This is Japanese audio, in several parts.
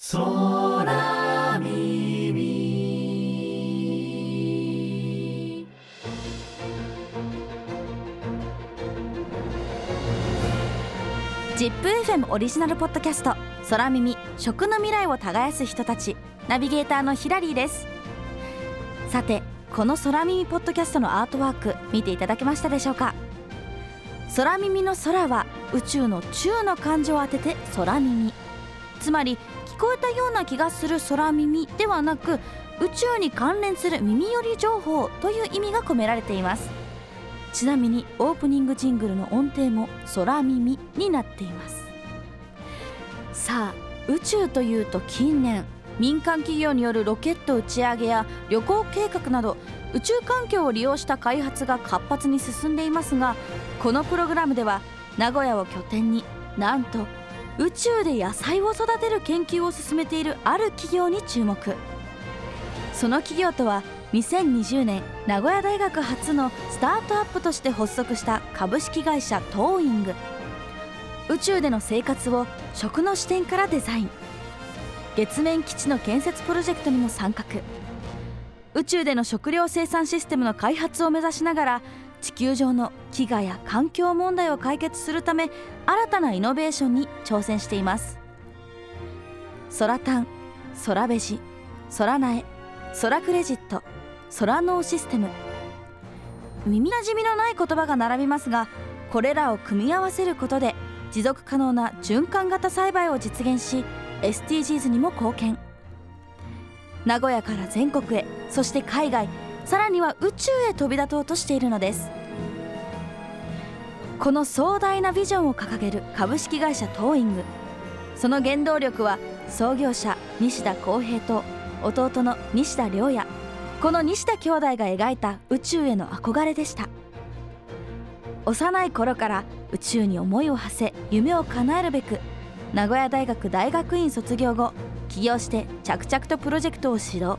空耳。ZIPFM オリジナルポッドキャスト「空耳。食の未来を耕す人たち」ナビゲーターのヒラリーです。さてこの空耳ポッドキャストのアートワーク見ていただけましたでしょうか？空耳の空は宇宙の宙の漢字を当てて空耳。つまりこえたような気がする空耳ではなく宇宙に関連する耳寄り情報という意味が込められています。ちなみにオープニングジングルの音程も空耳になっています。さあ宇宙というと近年民間企業によるロケット打ち上げや旅行計画など宇宙環境を利用した開発が活発に進んでいますがこのプログラムでは名古屋を拠点になんと宇宙で野菜を育てる研究を進めているある企業に注目。その企業とは2020年名古屋大学初のスタートアップとして発足した株式会社トーイング。宇宙での生活を食の視点からデザイン。月面基地の建設プロジェクトにも参画。宇宙での食料生産システムの開発を目指しながら地球上の飢餓や環境問題を解決するため新たなイノベーションに挑戦しています。空タン空ベジ空苗空クレジット空農システム。耳なじみのない言葉が並びますがこれらを組み合わせることで持続可能な循環型栽培を実現し SDGs にも貢献。名古屋から全国へそして海外さらには宇宙へ飛び立とうとしているのです。この壮大なビジョンを掲げる株式会社トーイング。その原動力は創業者西田浩平と弟の西田亮也。この西田兄弟が描いた宇宙への憧れでした。幼い頃から宇宙に思いを馳せ夢を叶えるべく名古屋大学大学院卒業後起業して着々とプロジェクトを指導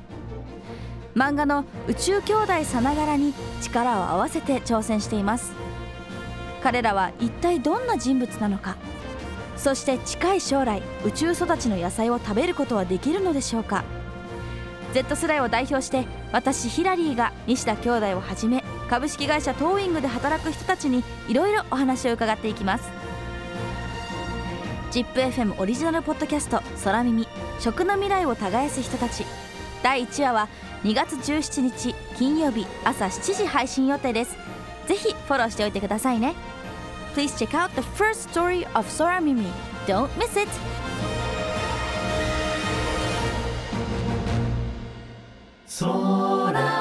漫画の「宇宙兄弟さながら」に力を合わせて挑戦しています。彼らは一体どんな人物なのか。そして近い将来宇宙育ちの野菜を食べることはできるのでしょうか。Z 世代を代表して私ヒラリーが西田兄弟をはじめ株式会社トーイングで働く人たちにいろいろお話を伺っていきます。ZIPFM オリジナルポッドキャスト「空耳。食の未来を耕す人たち」第1話は2月17日金曜日朝7時配信予定ですぜひフォローしておいてくださいね Please check out the first story of Sora Mimi Don't miss it! Sora